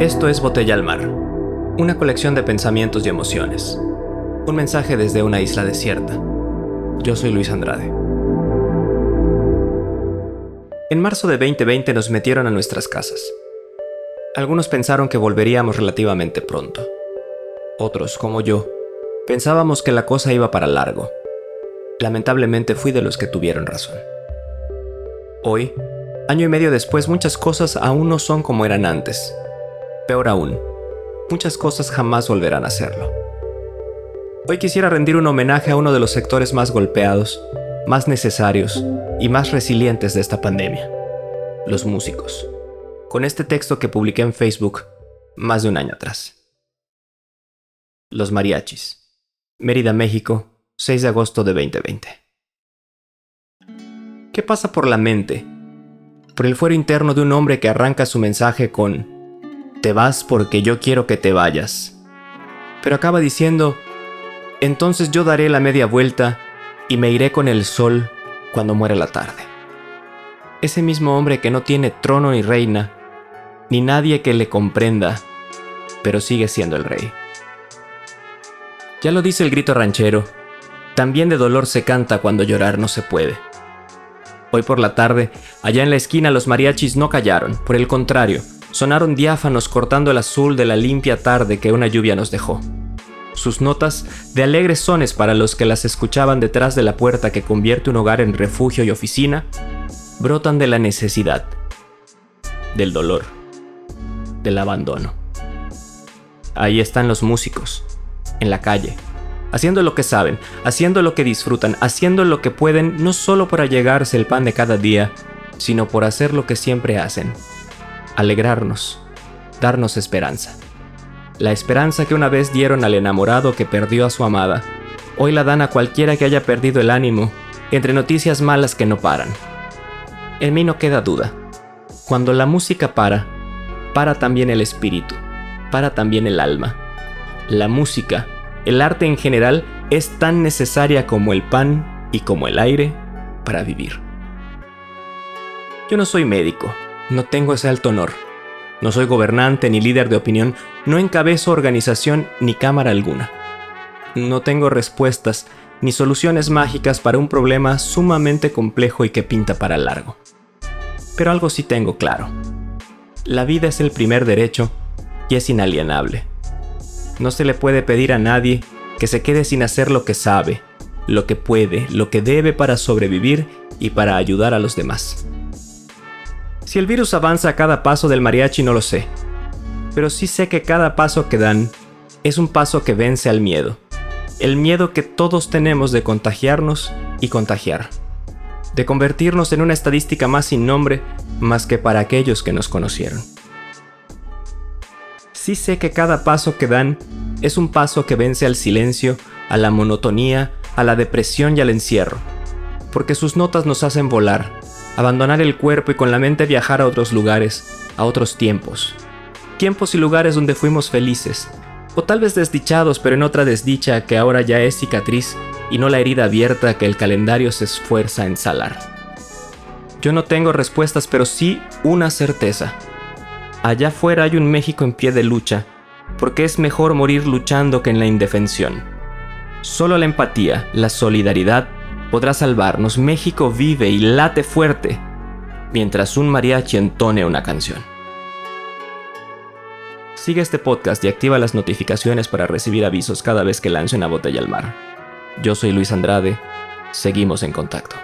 Esto es Botella al Mar, una colección de pensamientos y emociones. Un mensaje desde una isla desierta. Yo soy Luis Andrade. En marzo de 2020 nos metieron a nuestras casas. Algunos pensaron que volveríamos relativamente pronto. Otros, como yo, pensábamos que la cosa iba para largo. Lamentablemente fui de los que tuvieron razón. Hoy, año y medio después, muchas cosas aún no son como eran antes. Peor aún, muchas cosas jamás volverán a serlo. Hoy quisiera rendir un homenaje a uno de los sectores más golpeados, más necesarios y más resilientes de esta pandemia, los músicos, con este texto que publiqué en Facebook más de un año atrás. Los mariachis. Mérida, México, 6 de agosto de 2020. ¿Qué pasa por la mente? Por el fuero interno de un hombre que arranca su mensaje con te vas porque yo quiero que te vayas. Pero acaba diciendo, entonces yo daré la media vuelta y me iré con el sol cuando muera la tarde. Ese mismo hombre que no tiene trono ni reina, ni nadie que le comprenda, pero sigue siendo el rey. Ya lo dice el grito ranchero, también de dolor se canta cuando llorar no se puede. Hoy por la tarde, allá en la esquina los mariachis no callaron, por el contrario, sonaron diáfanos cortando el azul de la limpia tarde que una lluvia nos dejó. Sus notas, de alegres sones para los que las escuchaban detrás de la puerta que convierte un hogar en refugio y oficina, brotan de la necesidad, del dolor, del abandono. Ahí están los músicos, en la calle, haciendo lo que saben, haciendo lo que disfrutan, haciendo lo que pueden no solo para llegarse el pan de cada día, sino por hacer lo que siempre hacen, alegrarnos, darnos esperanza. La esperanza que una vez dieron al enamorado que perdió a su amada, hoy la dan a cualquiera que haya perdido el ánimo, entre noticias malas que no paran. En mí no queda duda. Cuando la música para, para también el espíritu, para también el alma. La música, el arte en general, es tan necesaria como el pan y como el aire para vivir. Yo no soy médico, no tengo ese alto honor. No soy gobernante ni líder de opinión, no encabezo organización ni cámara alguna. No tengo respuestas ni soluciones mágicas para un problema sumamente complejo y que pinta para largo. Pero algo sí tengo claro. La vida es el primer derecho y es inalienable. No se le puede pedir a nadie que se quede sin hacer lo que sabe, lo que puede, lo que debe para sobrevivir y para ayudar a los demás. Si el virus avanza a cada paso del mariachi no lo sé, pero sí sé que cada paso que dan es un paso que vence al miedo. El miedo que todos tenemos de contagiarnos y contagiar. De convertirnos en una estadística más sin nombre más que para aquellos que nos conocieron. Sí sé que cada paso que dan es un paso que vence al silencio, a la monotonía, a la depresión y al encierro. Porque sus notas nos hacen volar, abandonar el cuerpo y con la mente viajar a otros lugares, a otros tiempos. Tiempos y lugares donde fuimos felices, o tal vez desdichados pero en otra desdicha que ahora ya es cicatriz y no la herida abierta que el calendario se esfuerza en salar. Yo no tengo respuestas pero sí una certeza. Allá afuera hay un México en pie de lucha, porque es mejor morir luchando que en la indefensión. Solo la empatía, la solidaridad podrá salvarnos. México vive y late fuerte mientras un mariachi entone una canción. Sigue este podcast y activa las notificaciones para recibir avisos cada vez que lance una botella al mar. Yo soy Luis Andrade, seguimos en contacto.